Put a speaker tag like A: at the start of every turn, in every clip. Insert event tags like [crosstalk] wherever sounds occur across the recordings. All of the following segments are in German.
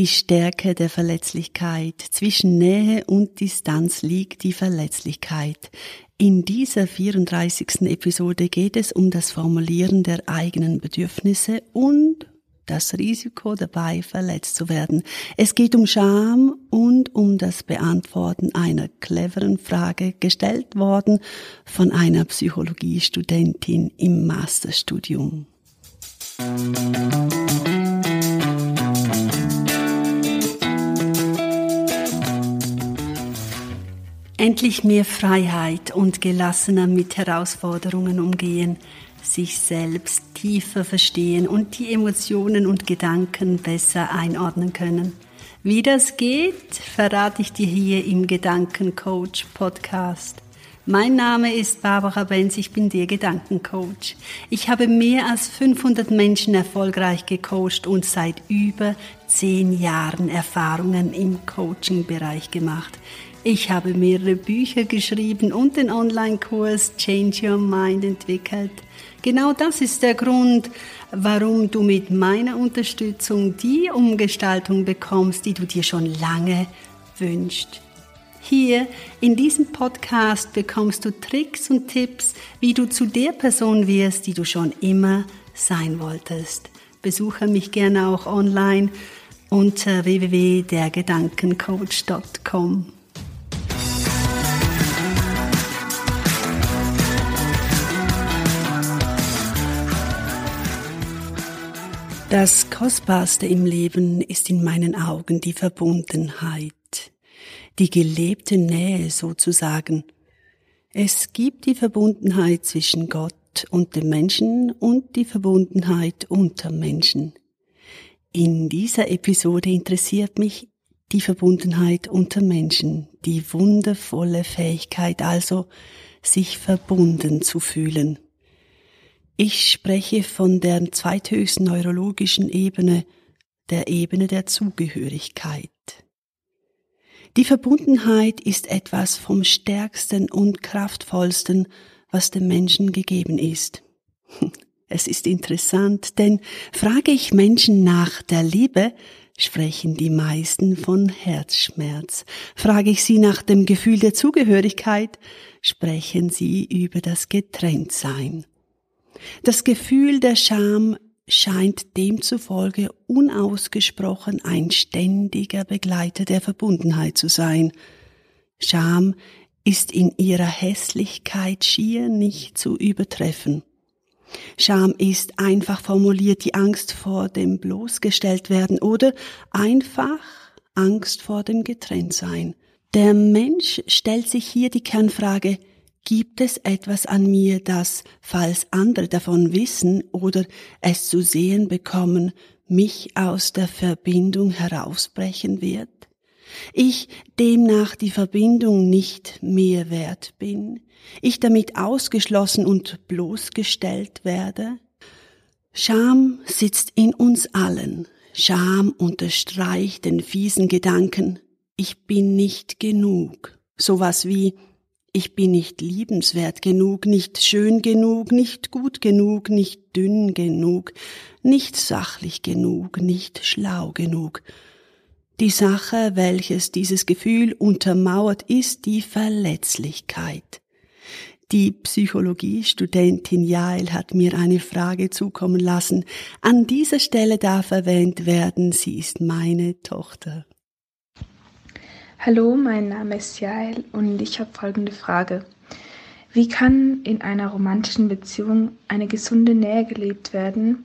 A: Die Stärke der Verletzlichkeit. Zwischen Nähe und Distanz liegt die Verletzlichkeit. In dieser 34. Episode geht es um das Formulieren der eigenen Bedürfnisse und das Risiko dabei verletzt zu werden. Es geht um Scham und um das Beantworten einer cleveren Frage gestellt worden von einer Psychologiestudentin im Masterstudium. Endlich mehr Freiheit und gelassener mit Herausforderungen umgehen sich selbst tiefer verstehen und die Emotionen und Gedanken besser einordnen können. Wie das geht, verrate ich dir hier im Gedankencoach Podcast. Mein Name ist Barbara Benz, ich bin der Gedankencoach. Ich habe mehr als 500 Menschen erfolgreich gecoacht und seit über zehn Jahren Erfahrungen im Coaching-Bereich gemacht. Ich habe mehrere Bücher geschrieben und den Online-Kurs Change Your Mind entwickelt. Genau das ist der Grund, warum du mit meiner Unterstützung die Umgestaltung bekommst, die du dir schon lange wünschst. Hier in diesem Podcast bekommst du Tricks und Tipps, wie du zu der Person wirst, die du schon immer sein wolltest. Besuche mich gerne auch online unter www.dergedankencoach.com. Das Kostbarste im Leben ist in meinen Augen die Verbundenheit, die gelebte Nähe sozusagen. Es gibt die Verbundenheit zwischen Gott und dem Menschen und die Verbundenheit unter Menschen. In dieser Episode interessiert mich die Verbundenheit unter Menschen, die wundervolle Fähigkeit also, sich verbunden zu fühlen. Ich spreche von der zweithöchsten neurologischen Ebene, der Ebene der Zugehörigkeit. Die Verbundenheit ist etwas vom stärksten und kraftvollsten, was dem Menschen gegeben ist. [laughs] Es ist interessant, denn frage ich Menschen nach der Liebe, sprechen die meisten von Herzschmerz. Frage ich sie nach dem Gefühl der Zugehörigkeit, sprechen sie über das Getrenntsein. Das Gefühl der Scham scheint demzufolge unausgesprochen ein ständiger Begleiter der Verbundenheit zu sein. Scham ist in ihrer Hässlichkeit schier nicht zu übertreffen. Scham ist einfach formuliert die Angst vor dem bloßgestellt werden oder einfach Angst vor dem Getrenntsein. Der Mensch stellt sich hier die Kernfrage, Gibt es etwas an mir, das, falls andere davon wissen oder es zu sehen bekommen, mich aus der Verbindung herausbrechen wird? Ich demnach die Verbindung nicht mehr wert bin, ich damit ausgeschlossen und bloßgestellt werde? Scham sitzt in uns allen. Scham unterstreicht den fiesen Gedanken, ich bin nicht genug. Sowas wie, ich bin nicht liebenswert genug, nicht schön genug, nicht gut genug, nicht dünn genug, nicht sachlich genug, nicht schlau genug. Die Sache, welches dieses Gefühl untermauert, ist die Verletzlichkeit. Die Psychologiestudentin Jael hat mir eine Frage zukommen lassen. An dieser Stelle darf erwähnt werden, sie ist meine Tochter.
B: Hallo, mein Name ist Jael und ich habe folgende Frage. Wie kann in einer romantischen Beziehung eine gesunde Nähe gelebt werden,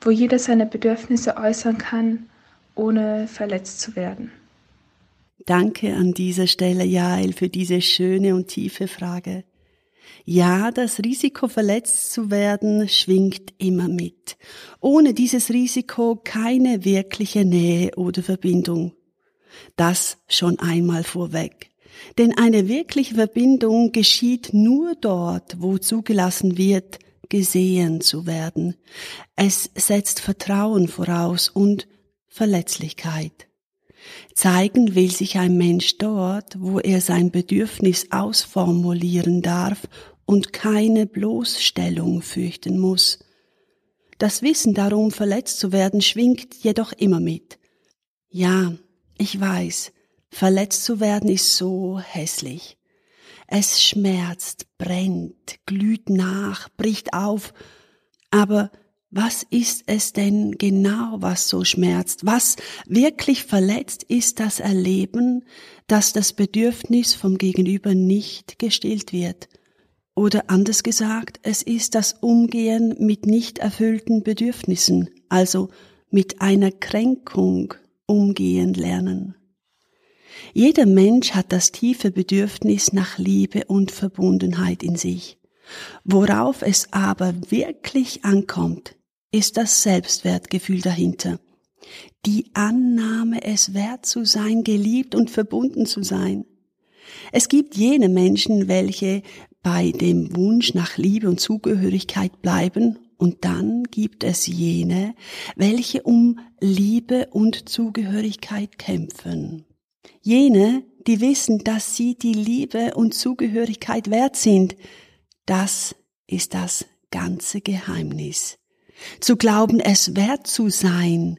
B: wo jeder seine Bedürfnisse äußern kann, ohne verletzt zu werden?
A: Danke an dieser Stelle, Jael, für diese schöne und tiefe Frage. Ja, das Risiko verletzt zu werden schwingt immer mit. Ohne dieses Risiko keine wirkliche Nähe oder Verbindung. Das schon einmal vorweg. Denn eine wirkliche Verbindung geschieht nur dort, wo zugelassen wird, gesehen zu werden. Es setzt Vertrauen voraus und Verletzlichkeit. Zeigen will sich ein Mensch dort, wo er sein Bedürfnis ausformulieren darf und keine Bloßstellung fürchten muss. Das Wissen darum, verletzt zu werden, schwingt jedoch immer mit. Ja, ich weiß, verletzt zu werden ist so hässlich. Es schmerzt, brennt, glüht nach, bricht auf. Aber was ist es denn genau, was so schmerzt? Was wirklich verletzt ist das Erleben, dass das Bedürfnis vom Gegenüber nicht gestillt wird. Oder anders gesagt, es ist das Umgehen mit nicht erfüllten Bedürfnissen, also mit einer Kränkung umgehen lernen. Jeder Mensch hat das tiefe Bedürfnis nach Liebe und Verbundenheit in sich. Worauf es aber wirklich ankommt, ist das Selbstwertgefühl dahinter. Die Annahme, es wert zu sein, geliebt und verbunden zu sein. Es gibt jene Menschen, welche bei dem Wunsch nach Liebe und Zugehörigkeit bleiben, und dann gibt es jene, welche um Liebe und Zugehörigkeit kämpfen. Jene, die wissen, dass sie die Liebe und Zugehörigkeit wert sind, das ist das ganze Geheimnis. Zu glauben, es wert zu sein.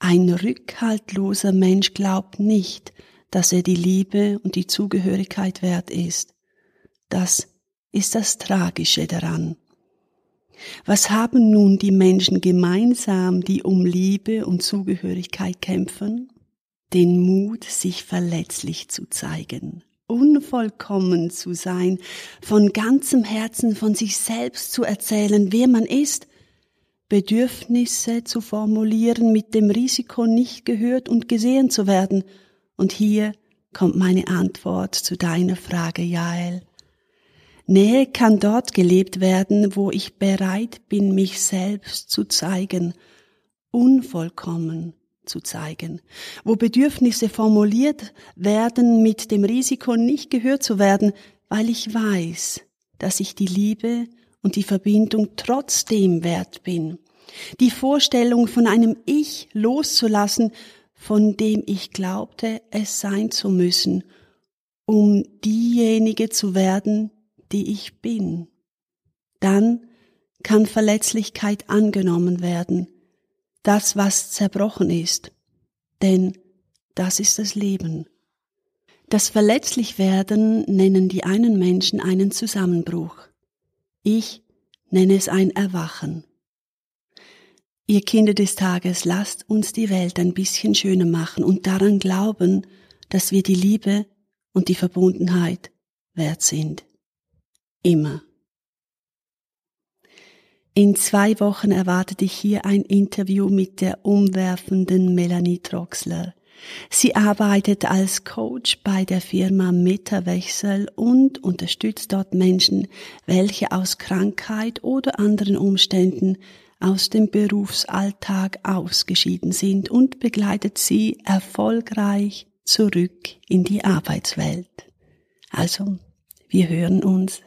A: Ein rückhaltloser Mensch glaubt nicht, dass er die Liebe und die Zugehörigkeit wert ist. Das ist das Tragische daran. Was haben nun die Menschen gemeinsam, die um Liebe und Zugehörigkeit kämpfen? Den Mut, sich verletzlich zu zeigen, unvollkommen zu sein, von ganzem Herzen von sich selbst zu erzählen, wer man ist, Bedürfnisse zu formulieren mit dem Risiko, nicht gehört und gesehen zu werden. Und hier kommt meine Antwort zu deiner Frage, Jael. Nähe kann dort gelebt werden, wo ich bereit bin, mich selbst zu zeigen, unvollkommen zu zeigen, wo Bedürfnisse formuliert werden mit dem Risiko, nicht gehört zu werden, weil ich weiß, dass ich die Liebe und die Verbindung trotzdem wert bin. Die Vorstellung von einem Ich loszulassen, von dem ich glaubte, es sein zu müssen, um diejenige zu werden, die ich bin. Dann kann Verletzlichkeit angenommen werden, das, was zerbrochen ist, denn das ist das Leben. Das Verletzlichwerden nennen die einen Menschen einen Zusammenbruch. Ich nenne es ein Erwachen. Ihr Kinder des Tages, lasst uns die Welt ein bisschen schöner machen und daran glauben, dass wir die Liebe und die Verbundenheit wert sind. Immer. In zwei Wochen erwartet dich hier ein Interview mit der umwerfenden Melanie Troxler. Sie arbeitet als Coach bei der Firma Metawechsel und unterstützt dort Menschen, welche aus Krankheit oder anderen Umständen aus dem Berufsalltag ausgeschieden sind und begleitet sie erfolgreich zurück in die Arbeitswelt. Also, wir hören uns.